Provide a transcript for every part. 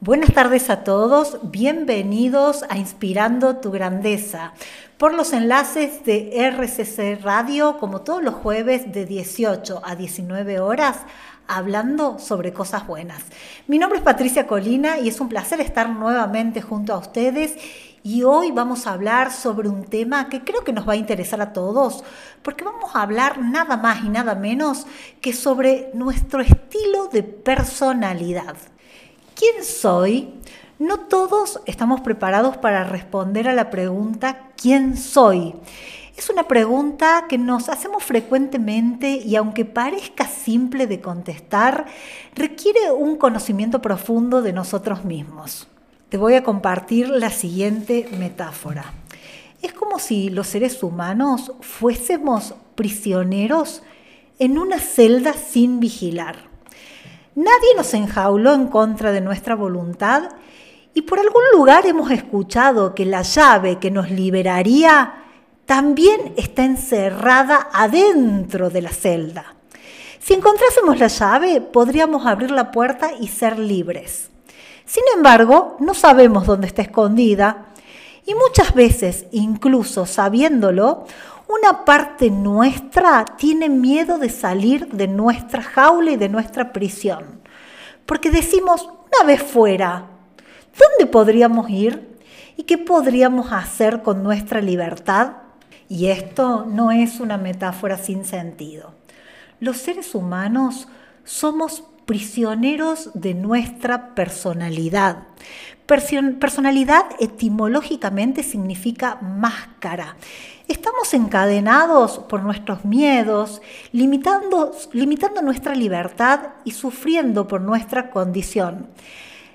Buenas tardes a todos, bienvenidos a Inspirando tu Grandeza por los enlaces de RCC Radio como todos los jueves de 18 a 19 horas hablando sobre cosas buenas. Mi nombre es Patricia Colina y es un placer estar nuevamente junto a ustedes y hoy vamos a hablar sobre un tema que creo que nos va a interesar a todos, porque vamos a hablar nada más y nada menos que sobre nuestro estilo de personalidad. ¿Quién soy? No todos estamos preparados para responder a la pregunta ¿quién soy? Es una pregunta que nos hacemos frecuentemente y aunque parezca simple de contestar, requiere un conocimiento profundo de nosotros mismos. Te voy a compartir la siguiente metáfora. Es como si los seres humanos fuésemos prisioneros en una celda sin vigilar. Nadie nos enjauló en contra de nuestra voluntad y por algún lugar hemos escuchado que la llave que nos liberaría también está encerrada adentro de la celda. Si encontrásemos la llave, podríamos abrir la puerta y ser libres. Sin embargo, no sabemos dónde está escondida y muchas veces, incluso sabiéndolo, una parte nuestra tiene miedo de salir de nuestra jaula y de nuestra prisión. Porque decimos, una vez fuera, ¿dónde podríamos ir? ¿Y qué podríamos hacer con nuestra libertad? Y esto no es una metáfora sin sentido. Los seres humanos somos prisioneros de nuestra personalidad. Personalidad etimológicamente significa máscara. Estamos encadenados por nuestros miedos, limitando, nuestra libertad y sufriendo por nuestra condición.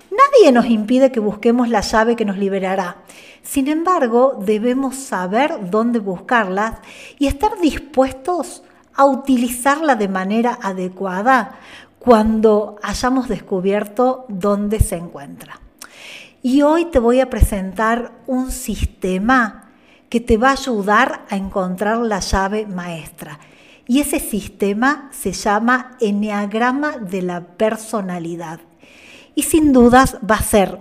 Nadie nos impide que busquemos la llave que nos liberará. Sin embargo, debemos saber dónde buscarla y estar dispuestos a utilizarla de manera adecuada cuando hayamos descubierto dónde se encuentra. Y hoy te voy a presentar un sistema que te va a ayudar a encontrar la llave maestra. Y ese sistema se llama Enneagrama de la Personalidad. Y sin dudas va a ser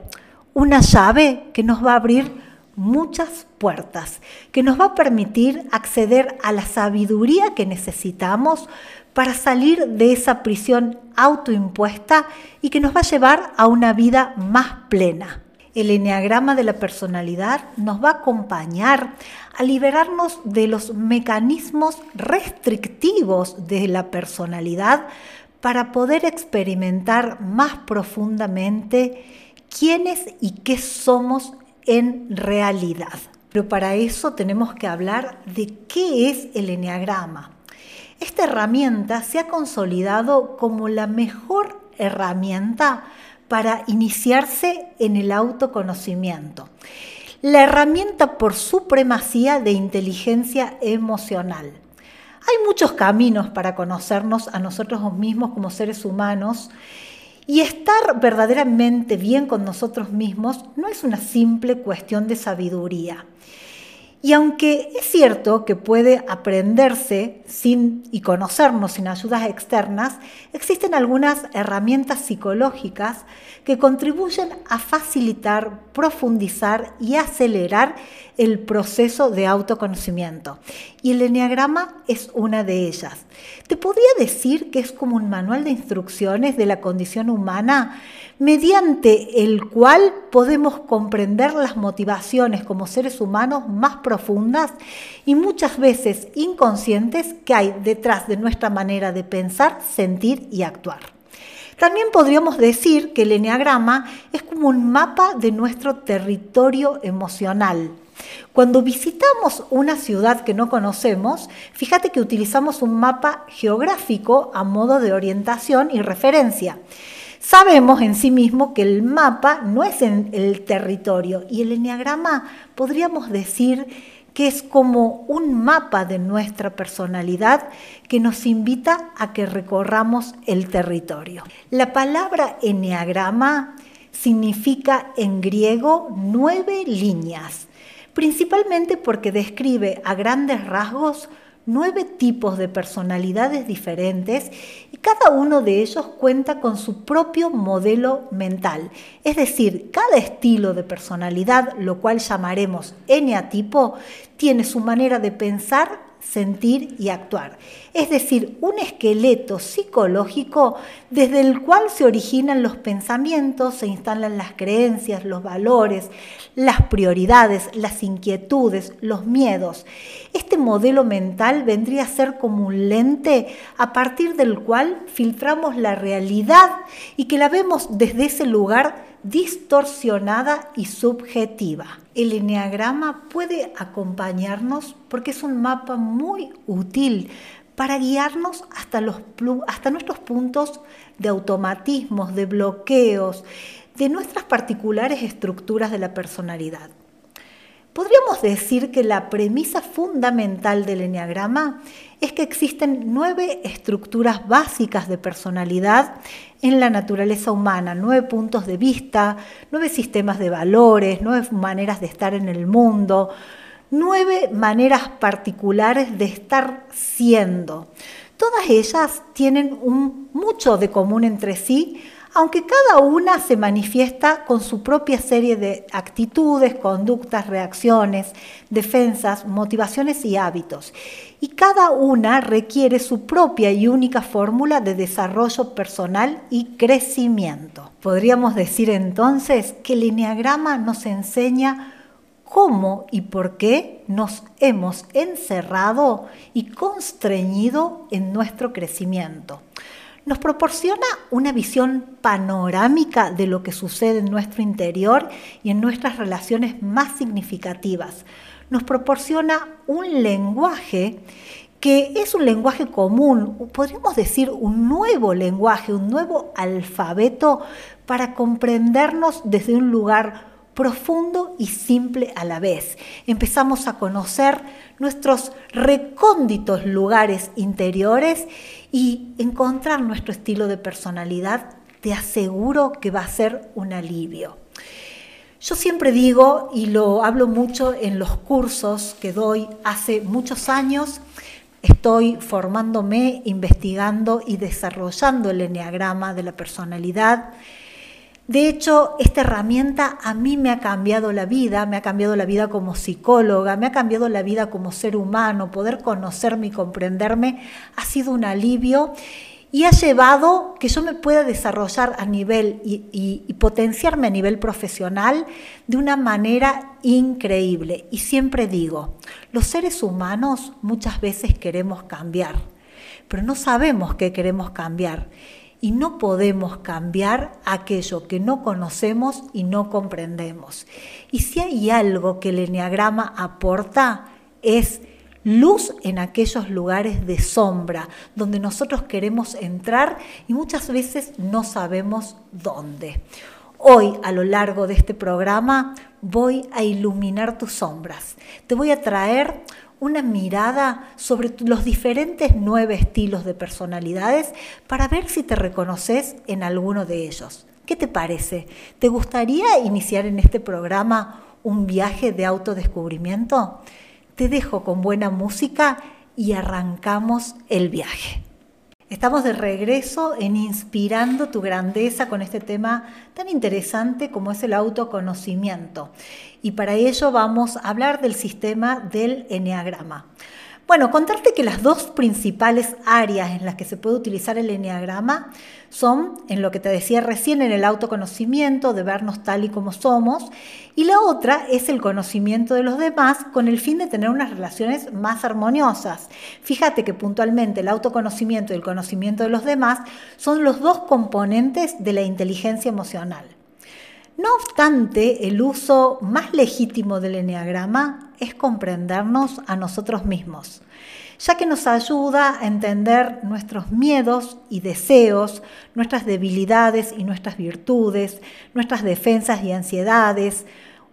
una llave que nos va a abrir muchas puertas, que nos va a permitir acceder a la sabiduría que necesitamos para salir de esa prisión autoimpuesta y que nos va a llevar a una vida más plena. El eneagrama de la personalidad nos va a acompañar a liberarnos de los mecanismos restrictivos de la personalidad para poder experimentar más profundamente quiénes y qué somos en realidad. Pero para eso tenemos que hablar de qué es el eneagrama. Esta herramienta se ha consolidado como la mejor herramienta para iniciarse en el autoconocimiento. La herramienta por supremacía de inteligencia emocional. Hay muchos caminos para conocernos a nosotros mismos como seres humanos y estar verdaderamente bien con nosotros mismos no es una simple cuestión de sabiduría. Y aunque es cierto que puede aprenderse sin y conocernos sin ayudas externas, existen algunas herramientas psicológicas que contribuyen a facilitar, profundizar y acelerar el proceso de autoconocimiento. Y el enneagrama es una de ellas. Te podría decir que es como un manual de instrucciones de la condición humana mediante el cual podemos comprender las motivaciones como seres humanos más profundas y muchas veces inconscientes que hay detrás de nuestra manera de pensar, sentir y actuar. También podríamos decir que el enneagrama es como un mapa de nuestro territorio emocional. Cuando visitamos una ciudad que no conocemos, fíjate que utilizamos un mapa geográfico a modo de orientación y referencia. Sabemos en sí mismo que el mapa no es el territorio y el enneagrama podríamos decir que es como un mapa de nuestra personalidad que nos invita a que recorramos el territorio. La palabra enneagrama significa en griego nueve líneas, principalmente porque describe a grandes rasgos nueve tipos de personalidades diferentes y cada uno de ellos cuenta con su propio modelo mental. Es decir, cada estilo de personalidad, lo cual llamaremos eneatipo, tiene su manera de pensar sentir y actuar. Es decir, un esqueleto psicológico desde el cual se originan los pensamientos, se instalan las creencias, los valores, las prioridades, las inquietudes, los miedos. Este modelo mental vendría a ser como un lente a partir del cual filtramos la realidad y que la vemos desde ese lugar distorsionada y subjetiva. El enneagrama puede acompañarnos porque es un mapa muy útil para guiarnos hasta, los, hasta nuestros puntos de automatismos, de bloqueos, de nuestras particulares estructuras de la personalidad. Podríamos decir que la premisa fundamental del enneagrama es que existen nueve estructuras básicas de personalidad en la naturaleza humana, nueve puntos de vista, nueve sistemas de valores, nueve maneras de estar en el mundo, nueve maneras particulares de estar siendo. Todas ellas tienen mucho de común entre sí, aunque cada una se manifiesta con su propia serie de actitudes, conductas, reacciones, defensas, motivaciones y hábitos. Y cada una requiere su propia y única fórmula de desarrollo personal y crecimiento. Podríamos decir entonces que el enneagrama nos enseña cómo y por qué nos hemos encerrado y constreñido en nuestro crecimiento nos proporciona una visión panorámica de lo que sucede en nuestro interior y en nuestras relaciones más significativas. Nos proporciona un lenguaje que es un lenguaje común, podríamos decir un nuevo lenguaje, un nuevo alfabeto para comprendernos desde un lugar profundo y simple a la vez. Empezamos a conocer nuestros recónditos lugares interiores y encontrar nuestro estilo de personalidad, te aseguro que va a ser un alivio. Yo siempre digo, y lo hablo mucho en los cursos que doy hace muchos años, estoy formándome, investigando y desarrollando el enneagrama de la personalidad de hecho, esta herramienta a mí me ha cambiado la vida, me ha cambiado la vida como psicóloga, me ha cambiado la vida como ser humano, poder conocerme y comprenderme ha sido un alivio y ha llevado que yo me pueda desarrollar a nivel y, potenciarme a nivel profesional de una manera increíble. Y siempre digo, los seres humanos muchas veces queremos cambiar, pero no sabemos qué queremos cambiar y no podemos cambiar aquello que no conocemos y no comprendemos. Y si hay algo que el enneagrama aporta es luz en aquellos lugares de sombra donde nosotros queremos entrar y muchas veces no sabemos dónde. Hoy, a lo largo de este programa, voy a iluminar tus sombras. Te voy a traer una mirada sobre los diferentes nueve estilos de personalidades para ver si te reconoces en alguno de ellos. ¿Qué te parece? ¿Te gustaría iniciar en este programa un viaje de autodescubrimiento? Te dejo con buena música y arrancamos el viaje. Estamos de regreso en Inspirando tu Grandeza con este tema tan interesante como es el autoconocimiento. Y para ello vamos a hablar del sistema del Enneagrama. Bueno, contarte que las dos principales áreas en las que se puede utilizar el enneagrama son, en lo que te decía recién, en el autoconocimiento, de vernos tal y como somos, y la otra es el conocimiento de los demás con el fin de tener unas relaciones más armoniosas. Fíjate que puntualmente el autoconocimiento y el conocimiento de los demás son los dos componentes de la inteligencia emocional. No obstante, el uso más legítimo del enneagrama es comprendernos a nosotros mismos, ya que nos ayuda a entender nuestros miedos y deseos, nuestras debilidades y nuestras virtudes, nuestras defensas y ansiedades,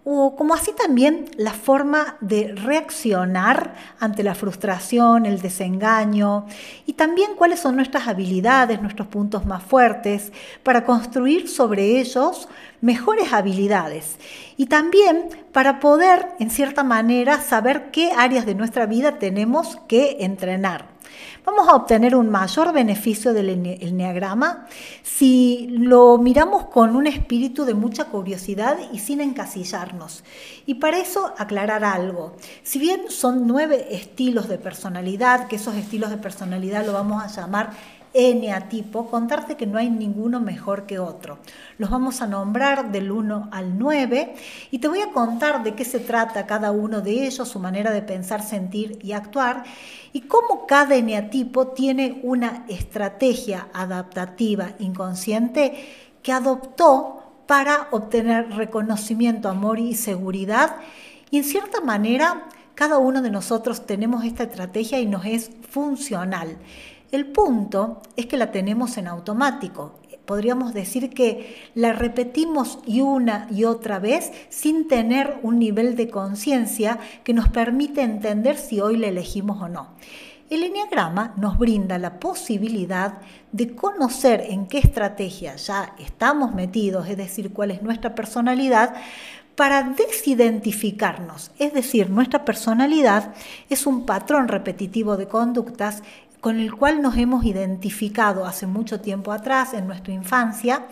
o como así también la forma de reaccionar ante la frustración, el desengaño y también cuáles son nuestras habilidades, nuestros puntos más fuertes para construir sobre ellos mejores habilidades. Y también para poder en cierta manera saber qué áreas de nuestra vida tenemos que entrenar vamos a obtener un mayor beneficio del enneagrama si lo miramos con un espíritu de mucha curiosidad y sin encasillarnos. Y para eso aclarar algo. Si bien son nueve estilos de personalidad, que esos estilos de personalidad lo vamos a llamar eneatipo, contarte que no hay ninguno mejor que otro. Los vamos a nombrar del 1 al 9 y te voy a contar de qué se trata cada uno de ellos, su manera de pensar, sentir y actuar y cómo cada eneatipo tiene una estrategia adaptativa inconsciente que adoptó para obtener reconocimiento, amor y seguridad. Y en cierta manera, cada uno de nosotros tenemos esta estrategia y nos es funcional. El punto es que la tenemos en automático. Podríamos decir que la repetimos y una y otra vez sin tener un nivel de conciencia que nos permite entender si hoy la elegimos o no. El enneagrama nos brinda la posibilidad de conocer en qué estrategia ya estamos metidos, es decir, cuál es nuestra personalidad, para desidentificarnos. Es decir, nuestra personalidad es un patrón repetitivo de conductas con el cual nos hemos identificado hace mucho tiempo atrás, en nuestra infancia,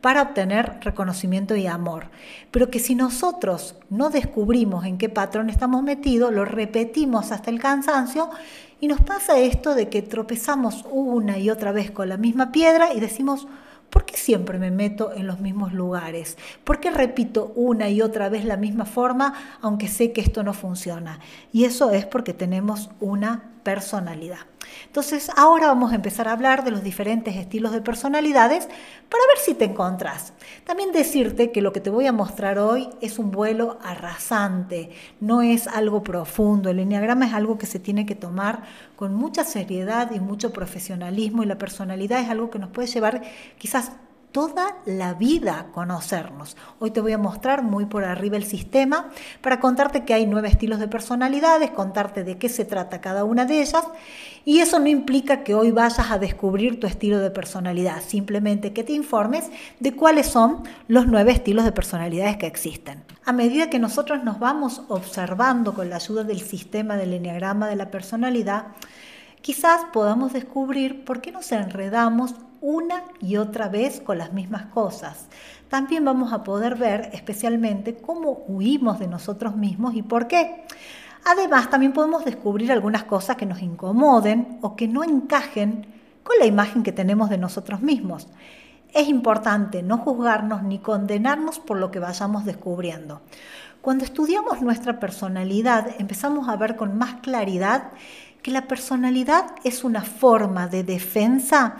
para obtener reconocimiento y amor. Pero que si nosotros no descubrimos en qué patrón estamos metidos, lo repetimos hasta el cansancio y nos pasa esto de que tropezamos una y otra vez con la misma piedra y decimos, ¿por qué siempre me meto en los mismos lugares? ¿Por qué repito una y otra vez la misma forma aunque sé que esto no funciona? Y eso es porque tenemos una personalidad. Entonces, ahora vamos a empezar a hablar de los diferentes estilos de personalidades para ver si te encontrás. También decirte que lo que te voy a mostrar hoy es un vuelo arrasante, no es algo profundo. El enneagrama es algo que se tiene que tomar con mucha seriedad y mucho profesionalismo y la personalidad es algo que nos puede llevar quizás toda la vida conocernos. Hoy te voy a mostrar muy por arriba el sistema para contarte que hay nueve estilos de personalidades, contarte de qué se trata cada una de ellas y eso no implica que hoy vayas a descubrir tu estilo de personalidad, simplemente que te informes de cuáles son los nueve estilos de personalidades que existen. A medida que nosotros nos vamos observando con la ayuda del sistema del enneagrama de la personalidad, quizás podamos descubrir por qué nos enredamos una y otra vez con las mismas cosas. También vamos a poder ver especialmente cómo huimos de nosotros mismos y por qué. Además, también podemos descubrir algunas cosas que nos incomoden o que no encajen con la imagen que tenemos de nosotros mismos. Es importante no juzgarnos ni condenarnos por lo que vayamos descubriendo. Cuando estudiamos nuestra personalidad, empezamos a ver con más claridad que la personalidad es una forma de defensa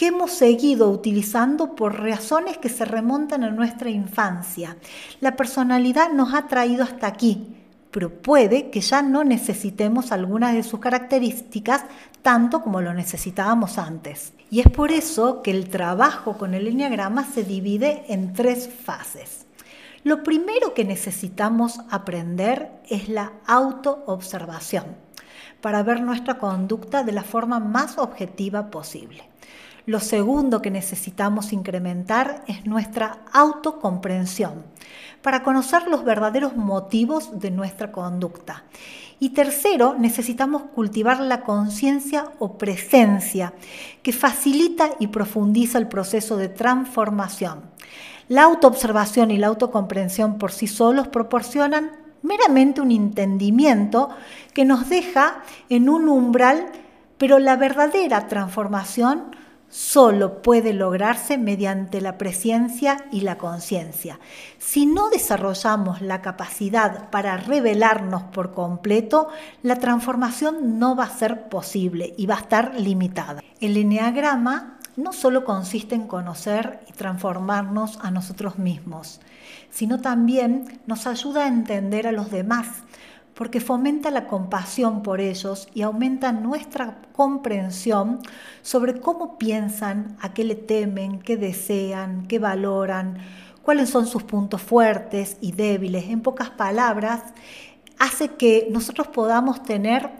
que hemos seguido utilizando por razones que se remontan a nuestra infancia. La personalidad nos ha traído hasta aquí, pero puede que ya no necesitemos algunas de sus características tanto como lo necesitábamos antes. Y es por eso que el trabajo con el enneagrama se divide en tres fases. Lo primero que necesitamos aprender es la autoobservación para ver nuestra conducta de la forma más objetiva posible. Lo segundo que necesitamos incrementar es nuestra autocomprensión para conocer los verdaderos motivos de nuestra conducta. Y tercero, necesitamos cultivar la conciencia o presencia que facilita y profundiza el proceso de transformación. La autoobservación y la autocomprensión por sí solos proporcionan meramente un entendimiento que nos deja en un umbral, pero la verdadera transformación solo puede lograrse mediante la presencia y la conciencia. Si no desarrollamos la capacidad para revelarnos por completo, la transformación no va a ser posible y va a estar limitada. El eneagrama no solo consiste en conocer y transformarnos a nosotros mismos, sino también nos ayuda a entender a los demás porque fomenta la compasión por ellos y aumenta nuestra comprensión sobre cómo piensan, a qué le temen, qué desean, qué valoran, cuáles son sus puntos fuertes y débiles. En pocas palabras, hace que nosotros podamos tener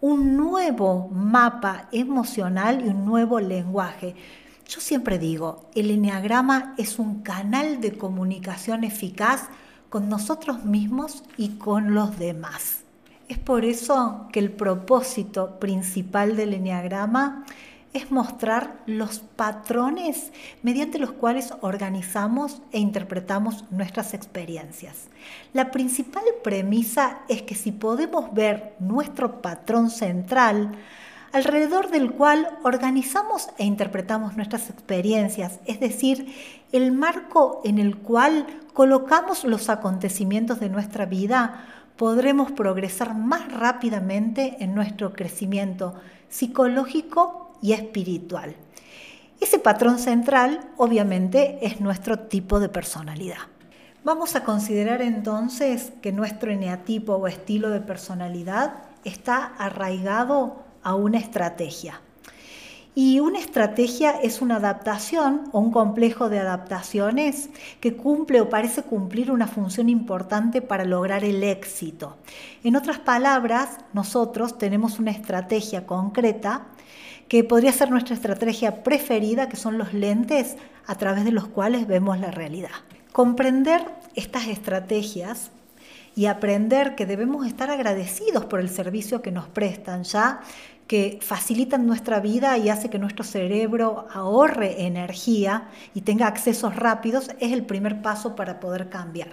un nuevo mapa emocional y un nuevo lenguaje. Yo siempre digo, el enneagrama es un canal de comunicación eficaz con nosotros mismos y con los demás. Es por eso que el propósito principal del enneagrama es mostrar los patrones mediante los cuales organizamos e interpretamos nuestras experiencias. La principal premisa es que si podemos ver nuestro patrón central, alrededor del cual organizamos e interpretamos nuestras experiencias, es decir, el marco en el cual colocamos los acontecimientos de nuestra vida, podremos progresar más rápidamente en nuestro crecimiento psicológico y espiritual. Ese patrón central obviamente es nuestro tipo de personalidad. Vamos a considerar entonces que nuestro eneatipo o estilo de personalidad está arraigado a una estrategia. Y una estrategia es una adaptación o un complejo de adaptaciones que cumple o parece cumplir una función importante para lograr el éxito. En otras palabras, nosotros tenemos una estrategia concreta que podría ser nuestra estrategia preferida, que son los lentes a través de los cuales vemos la realidad. Comprender estas estrategias y aprender que debemos estar agradecidos por el servicio que nos prestan, ya que facilitan nuestra vida y hace que nuestro cerebro ahorre energía y tenga accesos rápidos, es el primer paso para poder cambiar.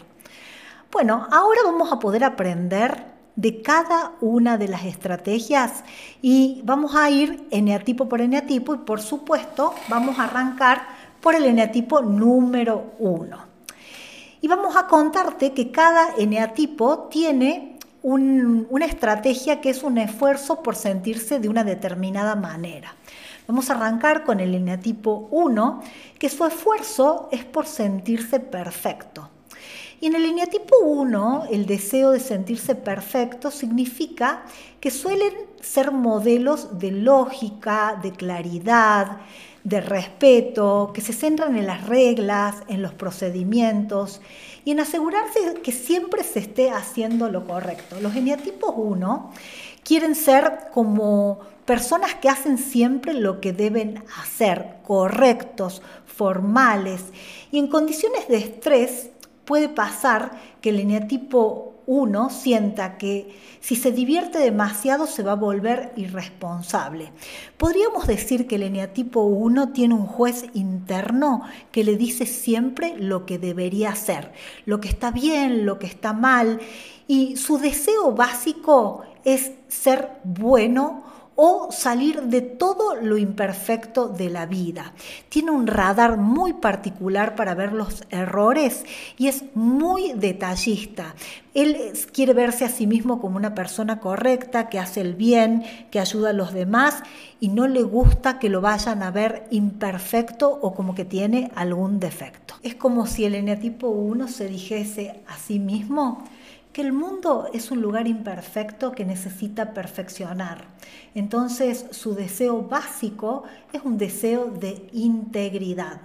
Bueno, ahora vamos a poder aprender de cada una de las estrategias y vamos a ir eneatipo por eneatipo y por supuesto vamos a arrancar por el eneatipo número uno. Y vamos a contarte que cada eneatipo tiene una estrategia que es un esfuerzo por sentirse de una determinada manera. Vamos a arrancar con el eneatipo 1, que su esfuerzo es por sentirse perfecto. Y en el eneatipo 1, el deseo de sentirse perfecto significa que suelen ser modelos de lógica, de claridad, de respeto, que se centran en las reglas, en los procedimientos y en asegurarse que siempre se esté haciendo lo correcto. Los eneatipos 1 quieren ser como personas que hacen siempre lo que deben hacer, correctos, formales y en condiciones de estrés puede pasar que el eneatipo 1 sienta que si se divierte demasiado se va a volver irresponsable. Podríamos decir que el eneatipo 1 tiene un juez interno que le dice siempre lo que debería hacer, lo que está bien, lo que está mal, y su deseo básico es ser bueno o salir de todo lo imperfecto de la vida. Tiene un radar muy particular para ver los errores y es muy detallista. Él quiere verse a sí mismo como una persona correcta, que hace el bien, que ayuda a los demás y no le gusta que lo vayan a ver imperfecto o como que tiene algún defecto. Es como si el eneatipo 1 se dijese a sí mismo, que el mundo es un lugar imperfecto que necesita perfeccionar. Entonces su deseo básico es un deseo de integridad.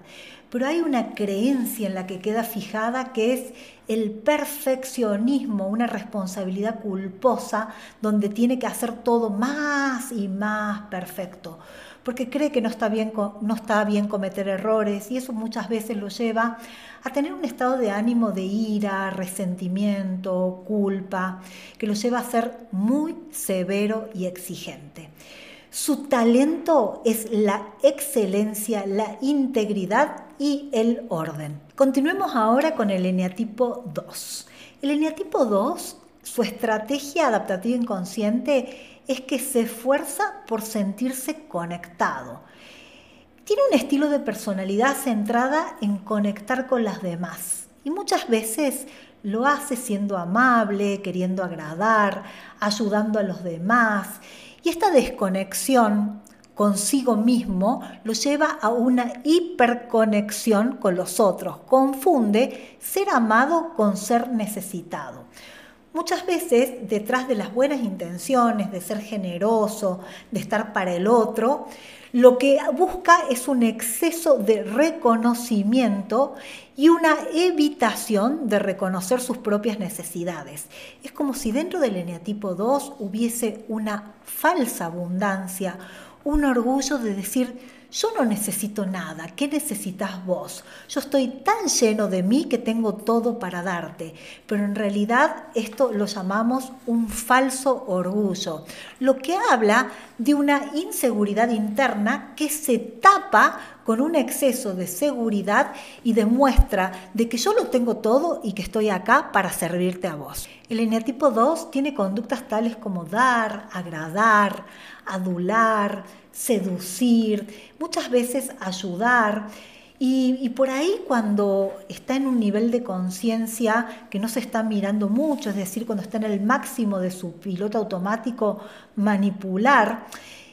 Pero hay una creencia en la que queda fijada que es el perfeccionismo, una responsabilidad culposa donde tiene que hacer todo más y más perfecto porque cree que no está, bien, no está bien cometer errores y eso muchas veces lo lleva a tener un estado de ánimo de ira, resentimiento, culpa, que lo lleva a ser muy severo y exigente. Su talento es la excelencia, la integridad y el orden. Continuemos ahora con el eneatipo 2. El eneatipo 2, su estrategia adaptativa inconsciente es que se esfuerza por sentirse conectado. Tiene un estilo de personalidad centrada en conectar con las demás y muchas veces lo hace siendo amable, queriendo agradar, ayudando a los demás y esta desconexión consigo mismo lo lleva a una hiperconexión con los otros, confunde ser amado con ser necesitado. Muchas veces detrás de las buenas intenciones, de ser generoso, de estar para el otro, lo que busca es un exceso de reconocimiento y una evitación de reconocer sus propias necesidades. Es como si dentro del eneatipo 2 hubiese una falsa abundancia, un orgullo de decir, yo no necesito nada, ¿qué necesitas vos? Yo estoy tan lleno de mí que tengo todo para darte, pero en realidad esto lo llamamos un falso orgullo, lo que habla de una inseguridad interna que se tapa con un exceso de seguridad y demuestra de que yo lo tengo todo y que estoy acá para servirte a vos. El eneatipo 2 tiene conductas tales como dar, agradar, adular, seducir, muchas veces ayudar. Y, por ahí cuando está en un nivel de conciencia que no se está mirando mucho, es decir, cuando está en el máximo de su piloto automático, manipular.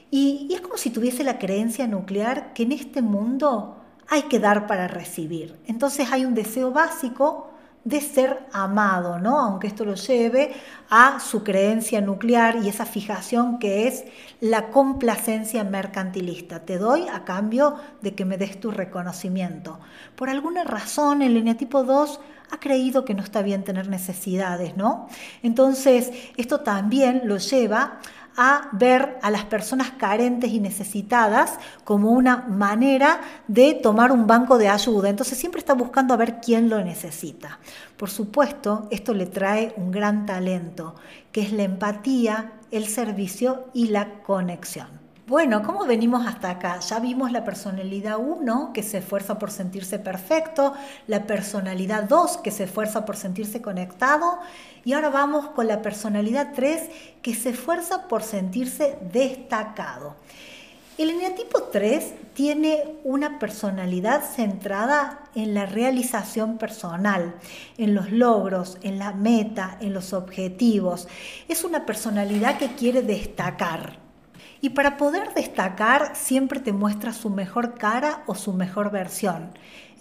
Y, y es como si tuviese la creencia nuclear que en este mundo hay que dar para recibir. Entonces hay un deseo básico de ser amado, ¿no? Aunque esto lo lleve a su creencia nuclear y esa fijación que es la complacencia mercantilista. Te doy a cambio de que me des tu reconocimiento. Por alguna razón el eneatipo 2 ha creído que no está bien tener necesidades, ¿no? Entonces, esto también lo lleva a ver a las personas carentes y necesitadas como una manera de tomar un banco de ayuda. Entonces siempre está buscando a ver quién lo necesita. Por supuesto, esto le trae un gran talento, que es la empatía, el servicio y la conexión. Bueno, ¿cómo venimos hasta acá? Ya vimos la personalidad 1 que se esfuerza por sentirse perfecto, la personalidad 2 que se esfuerza por sentirse conectado y ahora vamos con la personalidad 3 que se esfuerza por sentirse destacado. El eneatipo 3 tiene una personalidad centrada en la realización personal, en los logros, en la meta, en los objetivos. Es una personalidad que quiere destacar. Y para poder destacar siempre te muestra su mejor cara o su mejor versión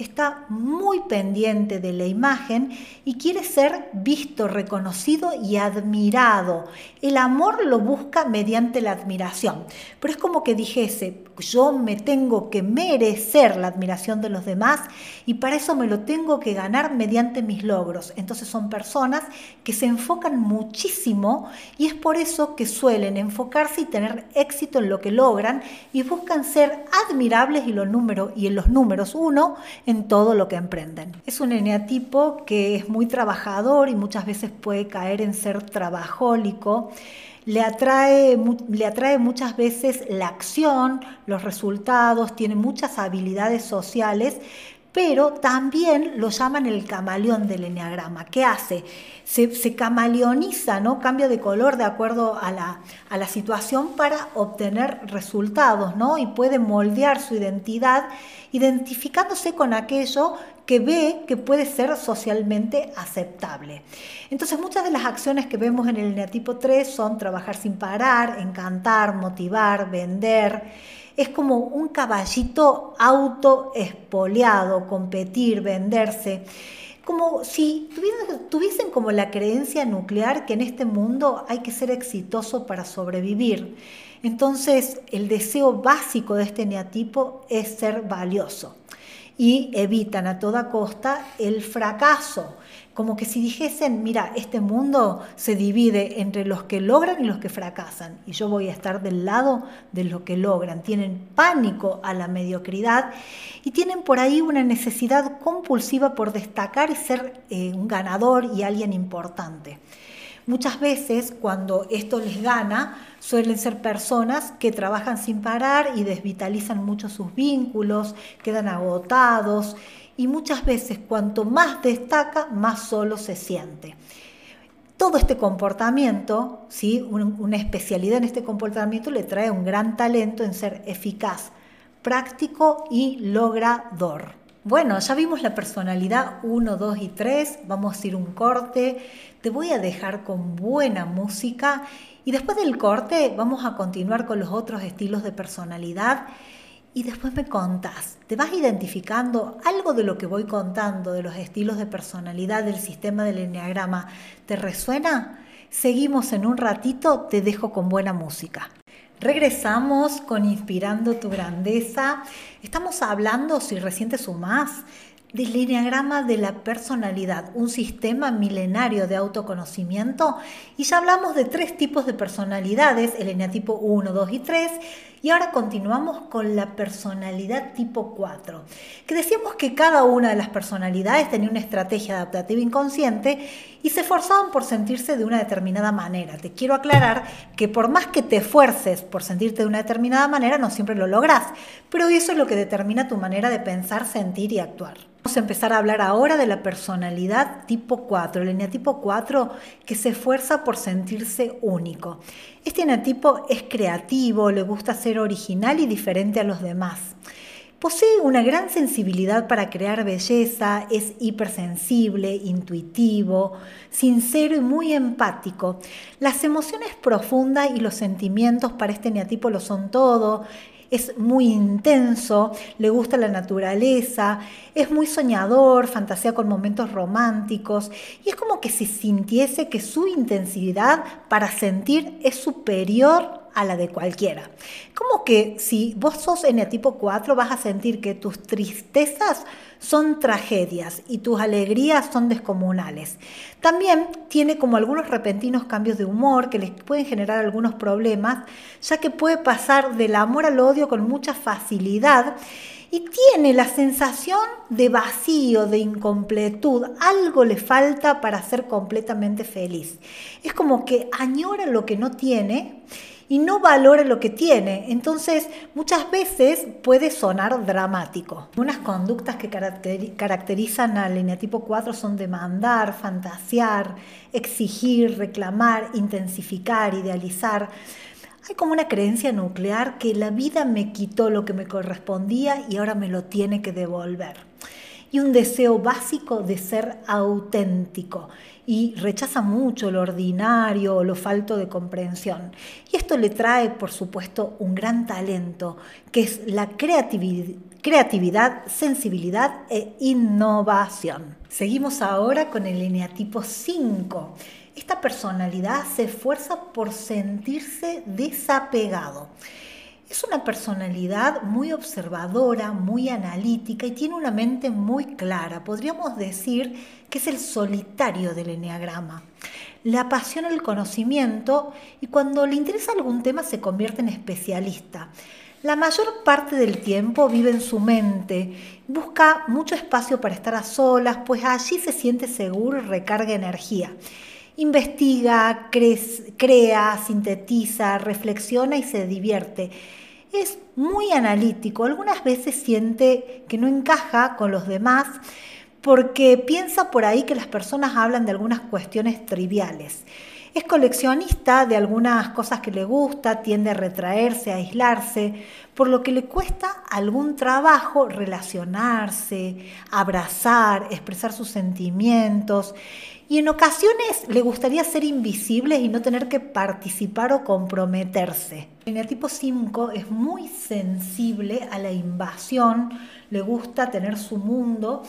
está muy pendiente de la imagen y quiere ser visto, reconocido y admirado. El amor lo busca mediante la admiración, pero es como que dijese, yo me tengo que merecer la admiración de los demás y para eso me lo tengo que ganar mediante mis logros. Entonces son personas que se enfocan muchísimo y es por eso que suelen enfocarse y tener éxito en lo que logran y buscan ser admirables y, los números, y en los números uno en todo lo que emprenden. Es un eneatipo que es muy trabajador y muchas veces puede caer en ser trabajólico. Le atrae, le atrae muchas veces la acción, los resultados, tiene muchas habilidades sociales, pero también lo llaman el camaleón del enneagrama. ¿Qué hace? Se, se camaleoniza, ¿no? cambia de color de acuerdo a la, situación para obtener resultados ¿no? y puede moldear su identidad identificándose con aquello que ve que puede ser socialmente aceptable. Entonces muchas de las acciones que vemos en el eneatipo 3 son trabajar sin parar, encantar, motivar, vender es como un caballito autoespoleado, competir, venderse, como si tuviesen, como la creencia nuclear que en este mundo hay que ser exitoso para sobrevivir. Entonces, el deseo básico de este neatipo es ser valioso y evitan a toda costa el fracaso como que si dijesen, mira, este mundo se divide entre los que logran y los que fracasan, y yo voy a estar del lado de los que logran. Tienen pánico a la mediocridad y tienen por ahí una necesidad compulsiva por destacar y ser eh, un ganador y alguien importante. Muchas veces cuando esto les gana, suelen ser personas que trabajan sin parar y desvitalizan mucho sus vínculos, quedan agotados y muchas veces cuanto más destaca, más solo se siente. Todo este comportamiento, ¿sí? una especialidad en este comportamiento le trae un gran talento en ser eficaz, práctico y logrador. Bueno, ya vimos la personalidad 1, 2 y 3, vamos a ir un corte, te voy a dejar con buena música y después del corte vamos a continuar con los otros estilos de personalidad y después me contás. ¿Te vas identificando algo de lo que voy contando, de los estilos de personalidad del sistema del enneagrama? ¿Te resuena? Seguimos en un ratito, te dejo con buena música. Regresamos con Inspirando tu Grandeza. Estamos hablando, si recién te sumás, del enneagrama de la personalidad, un sistema milenario de autoconocimiento. Y ya hablamos de tres tipos de personalidades, el eneatipo 1, 2 y 3 y ahora continuamos con la personalidad tipo 4, que decíamos que cada una de las personalidades tenía una estrategia adaptativa inconsciente y se esforzaban por sentirse de una determinada manera. Te quiero aclarar que por más que te esfuerces por sentirte de una determinada manera, no siempre lo logras, pero eso es lo que determina tu manera de pensar, sentir y actuar. Vamos a empezar a hablar ahora de la personalidad tipo 4, el eneatipo 4 que se esfuerza por sentirse único. Este eneatipo es creativo, le gusta ser original y diferente a los demás. Posee una gran sensibilidad para crear belleza, es hipersensible, intuitivo, sincero y muy empático. Las emociones profundas y los sentimientos para este eneatipo lo son todo es muy intenso, le gusta la naturaleza, es muy soñador, fantasea con momentos románticos y es como que si sintiese que su intensidad para sentir es superior a la de cualquiera. Como que si vos sos en el tipo 4 vas a sentir que tus tristezas son tragedias y tus alegrías son descomunales. También tiene como algunos repentinos cambios de humor que les pueden generar algunos problemas, ya que puede pasar del amor al odio con mucha facilidad y tiene la sensación de vacío, de incompletud, algo le falta para ser completamente feliz. Es como que añora lo que no tiene y no valora lo que tiene. Entonces, muchas veces puede sonar dramático. Unas conductas que caracterizan al lineatipo 4 son demandar, fantasear, exigir, reclamar, intensificar, idealizar. Hay como una creencia nuclear que la vida me quitó lo que me correspondía y ahora me lo tiene que devolver. Y un deseo básico de ser auténtico y rechaza mucho lo ordinario o lo falto de comprensión. Y esto le trae, por supuesto, un gran talento, que es la creatividad, sensibilidad e innovación. Seguimos ahora con el eneatipo 5. Esta personalidad se esfuerza por sentirse desapegado. Es una personalidad muy observadora, muy analítica y tiene una mente muy clara. Podríamos decir que es el solitario del enneagrama. Le apasiona el conocimiento y cuando le interesa algún tema se convierte en especialista. La mayor parte del tiempo vive en su mente, busca mucho espacio para estar a solas, pues allí se siente seguro y recarga energía. Investiga, crea, sintetiza, reflexiona y se divierte es muy analítico, algunas veces siente que no encaja con los demás porque piensa por ahí que las personas hablan de algunas cuestiones triviales. Es coleccionista de algunas cosas que le gusta, tiende a retraerse, a aislarse, por lo que le cuesta algún trabajo relacionarse, abrazar, expresar sus sentimientos y en ocasiones le gustaría ser invisible y no tener que participar o comprometerse. El tipo 5 es muy sensible a la invasión, le gusta tener su mundo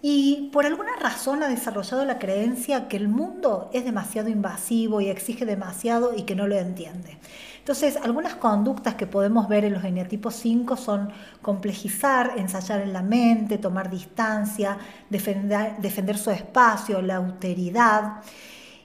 y por alguna razón ha desarrollado la creencia que el mundo es demasiado invasivo y exige demasiado y que no lo entiende. Entonces, algunas conductas que podemos ver en los eneatipos 5 son complejizar, ensayar en la mente, tomar distancia, defender, defender su espacio, la autoridad.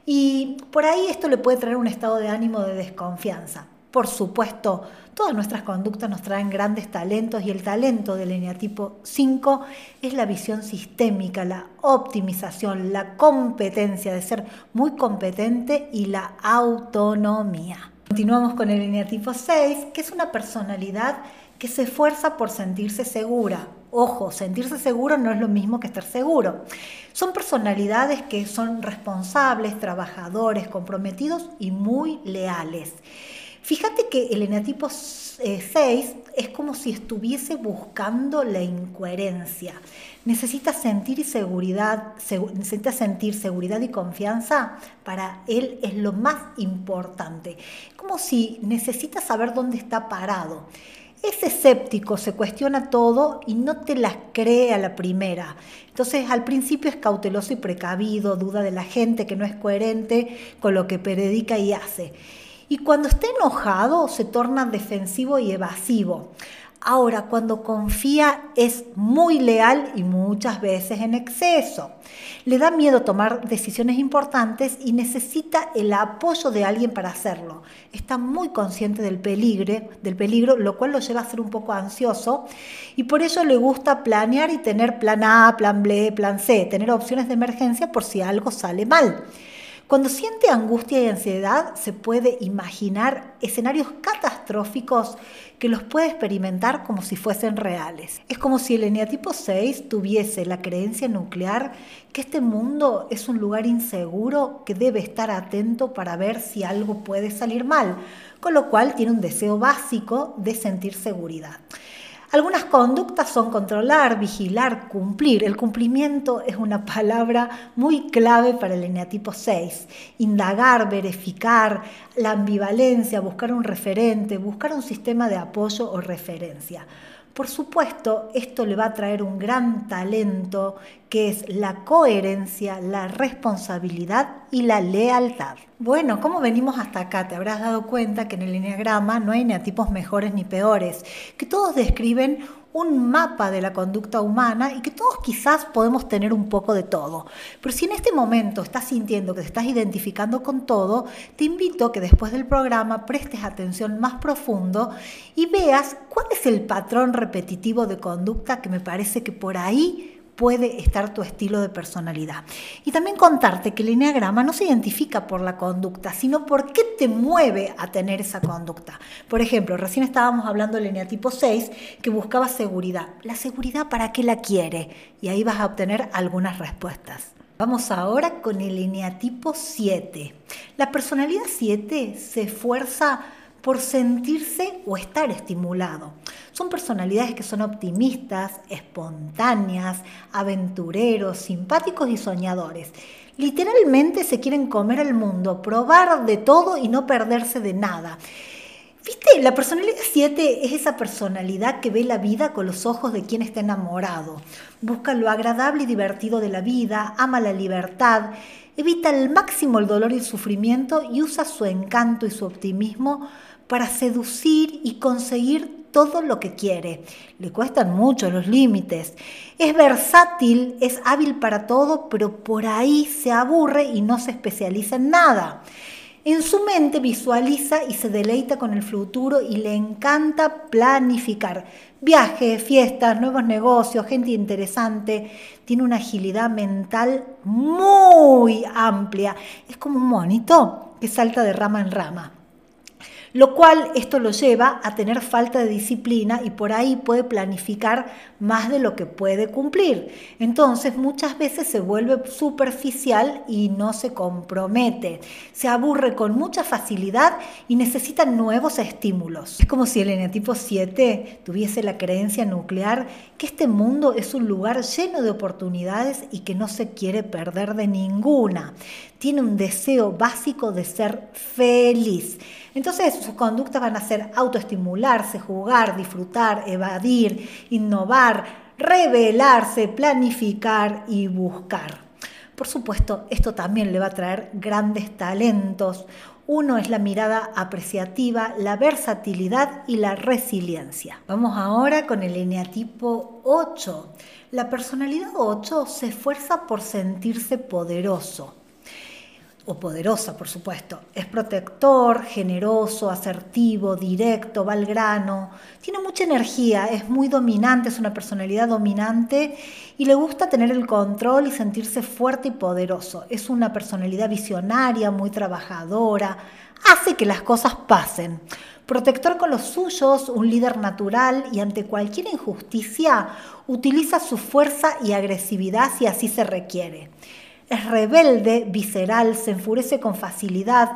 Y por ahí esto le puede traer un estado de ánimo de desconfianza. Por supuesto, todas nuestras conductas nos traen grandes talentos y el talento del eneatipo 5 es la visión sistémica, la optimización, la competencia de ser muy competente y la autonomía. Continuamos con el eneatipo 6, que es una personalidad que se esfuerza por sentirse segura. Ojo, sentirse seguro no es lo mismo que estar seguro. Son personalidades que son responsables, trabajadores, comprometidos y muy leales. Fíjate que el eneatipo 6 eh, es como si estuviese buscando la incoherencia. Necesita sentir seguridad, necesita sentir seguridad y confianza. Para él es lo más importante. Como si necesita saber dónde está parado. es escéptico, se cuestiona todo y no te las cree a la primera. Entonces al principio es cauteloso y precavido, duda de la gente que no es coherente con lo que predica y hace. Y cuando está enojado se torna defensivo y evasivo. Ahora, cuando confía es muy leal y muchas veces en exceso. Le da miedo tomar decisiones importantes y necesita el apoyo de alguien para hacerlo. Está muy consciente del peligro, del peligro, lo cual lo lleva a ser un poco ansioso y por eso le gusta planear y tener plan A, plan B, plan C, tener opciones de emergencia por si algo sale mal. Cuando siente angustia y ansiedad, se puede imaginar escenarios catastróficos que los puede experimentar como si fuesen reales. Es como si el eneatipo 6 tuviese la creencia nuclear que este mundo es un lugar inseguro que debe estar atento para ver si algo puede salir mal, con lo cual tiene un deseo básico de sentir seguridad. Algunas conductas son controlar, vigilar, cumplir. El cumplimiento es una palabra muy clave para el eneatipo 6. Indagar, verificar, la ambivalencia, buscar un referente, buscar un sistema de apoyo o referencia. Por supuesto, esto le va a traer un gran talento que es la coherencia, la responsabilidad y la lealtad. Bueno, ¿cómo venimos hasta acá? Te habrás dado cuenta que en el enneagrama no hay neatipos mejores ni peores, que todos describen un mapa de la conducta humana y que todos quizás podemos tener un poco de todo. Pero si en este momento estás sintiendo que te estás identificando con todo, te invito a que después del programa prestes atención más profundo y veas cuál es el patrón repetitivo de conducta que me parece que por ahí puede estar tu estilo de personalidad. Y también contarte que el enneagrama no se identifica por la conducta, sino por qué te mueve a tener esa conducta. Por ejemplo, recién estábamos hablando del eneatipo 6 que buscaba seguridad. ¿La seguridad para qué la quiere? Y ahí vas a obtener algunas respuestas. Vamos ahora con el eneatipo 7. La personalidad 7 se esfuerza por sentirse o estar estimulado. Son personalidades que son optimistas, espontáneas, aventureros, simpáticos y soñadores. Literalmente se quieren comer el mundo, probar de todo y no perderse de nada. ¿Viste? La personalidad 7 es esa personalidad que ve la vida con los ojos de quien está enamorado. Busca lo agradable y divertido de la vida, ama la libertad, evita al máximo el dolor y el sufrimiento y usa su encanto y su optimismo para seducir y conseguir todo lo que quiere. Le cuestan mucho los límites. Es versátil, es hábil para todo, pero por ahí se aburre y no se especializa en nada. En su mente visualiza y se deleita con el futuro y le encanta planificar viajes, fiestas, nuevos negocios, gente interesante. Tiene una agilidad mental muy amplia. Es como un monito que salta de rama en rama lo cual esto lo lleva a tener falta de disciplina y por ahí puede planificar más de lo que puede cumplir. Entonces muchas veces se vuelve superficial y no se compromete, se aburre con mucha facilidad y necesita nuevos estímulos. Es como si el eneatipo 7 tuviese la creencia nuclear que este mundo es un lugar lleno de oportunidades y que no se quiere perder de ninguna. Tiene un deseo básico de ser feliz. Entonces sus conductas van a ser autoestimularse, jugar, disfrutar, evadir, innovar, revelarse, planificar y buscar. Por supuesto, esto también le va a traer grandes talentos. Uno es la mirada apreciativa, la versatilidad y la resiliencia. Vamos ahora con el eneatipo 8. La personalidad 8 se esfuerza por sentirse poderoso o poderosa, por supuesto. Es protector, generoso, asertivo, directo, va al grano, tiene mucha energía, es muy dominante, es una personalidad dominante y le gusta tener el control y sentirse fuerte y poderoso. Es una personalidad visionaria, muy trabajadora, hace que las cosas pasen. Protector con los suyos, un líder natural y ante cualquier injusticia utiliza su fuerza y agresividad si así se requiere es rebelde, visceral, se enfurece con facilidad.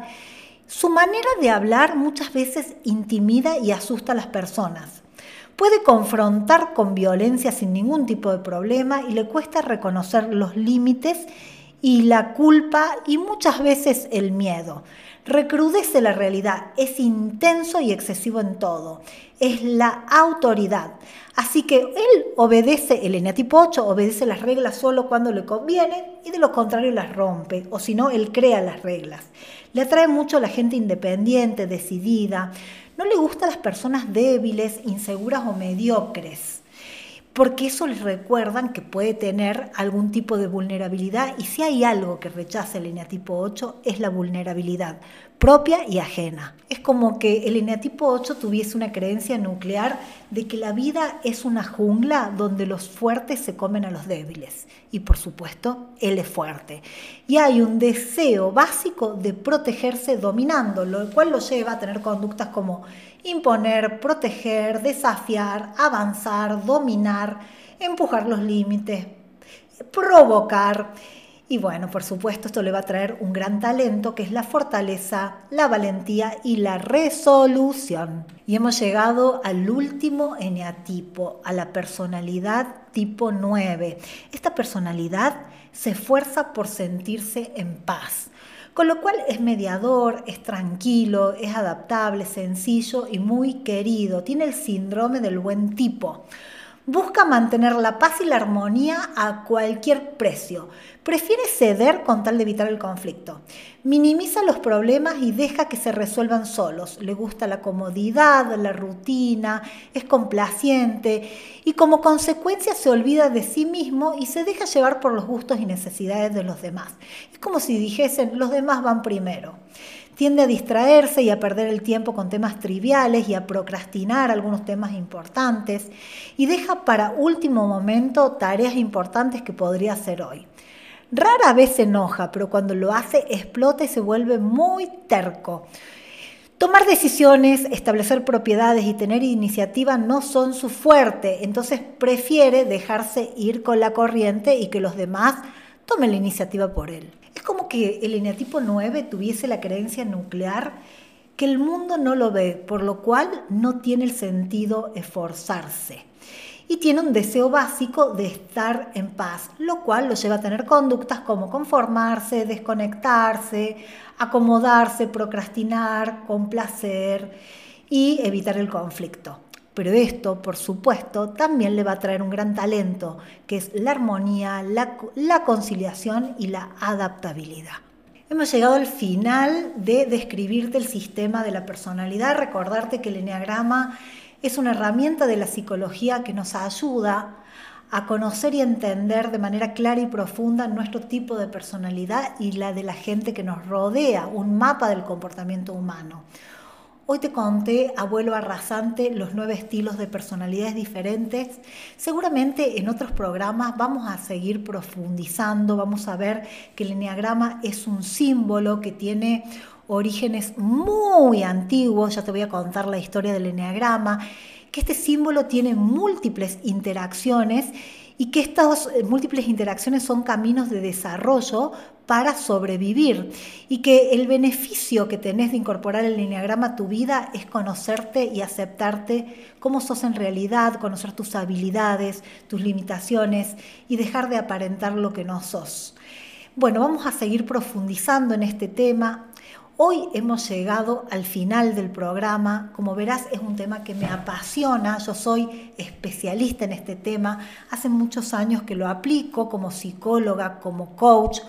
Su manera de hablar muchas veces intimida y asusta a las personas. Puede confrontar con violencia sin ningún tipo de problema y le cuesta reconocer los límites y la culpa y muchas veces el miedo. Recrudece la realidad, es intenso y excesivo en todo. Es la autoridad. Así que él obedece, el eneatipo 8 obedece las reglas solo cuando le conviene y de lo contrario las rompe, o si no, él crea las reglas. Le atrae mucho la gente independiente, decidida. No le gustan las personas débiles, inseguras o mediocres porque eso les recuerdan que puede tener algún tipo de vulnerabilidad y si hay algo que rechaza el eneatipo 8 es la vulnerabilidad propia y ajena. Es como que el eneatipo 8 tuviese una creencia nuclear de que la vida es una jungla donde los fuertes se comen a los débiles y por supuesto él es fuerte. Y hay un deseo básico de protegerse dominando, lo cual lo lleva a tener conductas como imponer, proteger, desafiar, avanzar, dominar, empujar los límites, provocar. Y bueno, por supuesto, esto le va a traer un gran talento que es la fortaleza, la valentía y la resolución. Y hemos llegado al último eneatipo, a la personalidad tipo 9. Esta personalidad se esfuerza por sentirse en paz con lo cual es mediador, es tranquilo, es adaptable, sencillo y muy querido. Tiene el síndrome del buen tipo. Busca mantener la paz y la armonía a cualquier precio. Prefiere ceder con tal de evitar el conflicto. Minimiza los problemas y deja que se resuelvan solos. Le gusta la comodidad, la rutina, es complaciente y como consecuencia se olvida de sí mismo y se deja llevar por los gustos y necesidades de los demás. Es como si dijesen, los demás van primero. Tiende a distraerse y a perder el tiempo con temas triviales y a procrastinar algunos temas importantes y deja para último momento tareas importantes que podría hacer hoy. Rara vez se enoja, pero cuando lo hace explota y se vuelve muy terco. Tomar decisiones, establecer propiedades y tener iniciativa no son su fuerte, entonces prefiere dejarse ir con la corriente y que los demás tomen la iniciativa por él. Como que el eneatipo 9 tuviese la creencia nuclear que el mundo no lo ve, por lo cual no tiene el sentido esforzarse. Y tiene un deseo básico de estar en paz, lo cual lo lleva a tener conductas como conformarse, desconectarse, acomodarse, procrastinar, complacer y evitar el conflicto. Pero esto, por supuesto, también le va a traer un gran talento, que es la armonía, la, conciliación y la adaptabilidad. Hemos llegado al final de describirte el sistema de la personalidad, recordarte que el enneagrama es una herramienta de la psicología que nos ayuda a conocer y entender de manera clara y profunda nuestro tipo de personalidad y la de la gente que nos rodea, un mapa del comportamiento humano. Hoy te conté, abuelo arrasante, los nueve estilos de personalidades diferentes. Seguramente en otros programas vamos a seguir profundizando, vamos a ver que el enneagrama es un símbolo que tiene orígenes muy antiguos, ya te voy a contar la historia del enneagrama, que este símbolo tiene múltiples interacciones y que estas eh, múltiples interacciones son caminos de desarrollo para sobrevivir y que el beneficio que tenés de incorporar el lineagrama a tu vida es conocerte y aceptarte como sos en realidad, conocer tus habilidades, tus limitaciones y dejar de aparentar lo que no sos. Bueno, vamos a seguir profundizando en este tema. Hoy hemos llegado al final del programa. Como verás, es un tema que me apasiona. Yo soy especialista en este tema. Hace muchos años que lo aplico como psicóloga, como coach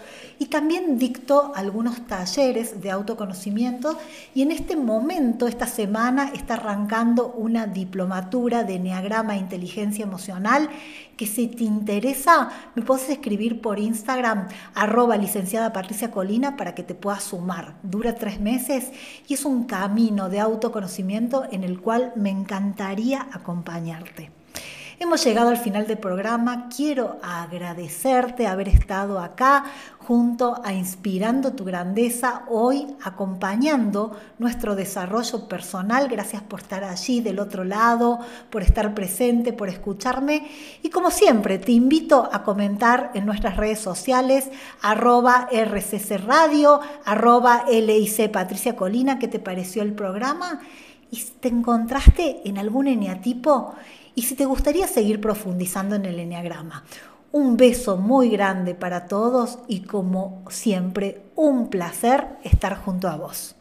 y también dicto algunos talleres de autoconocimiento. Y en este momento, esta semana, está arrancando una diplomatura de Enneagrama e Inteligencia Emocional que si te interesa, me puedes escribir por Instagram, arroba licenciada Patricia Colina, para que te puedas sumar. Dura tres meses y es un camino de autoconocimiento en el cual me encantaría acompañarte. Hemos llegado al final del programa. Quiero agradecerte haber estado acá junto a Inspirando tu Grandeza, hoy acompañando nuestro desarrollo personal. Gracias por estar allí del otro lado, por estar presente, por escucharme. Y como siempre, te invito a comentar en nuestras redes sociales, arroba RCC Radio, arroba LIC Patricia Colina, ¿qué te pareció el programa? ¿Y te encontraste en algún eneatipo? Y si te gustaría seguir profundizando en el enneagrama. Un beso muy grande para todos y como siempre, un placer estar junto a vos.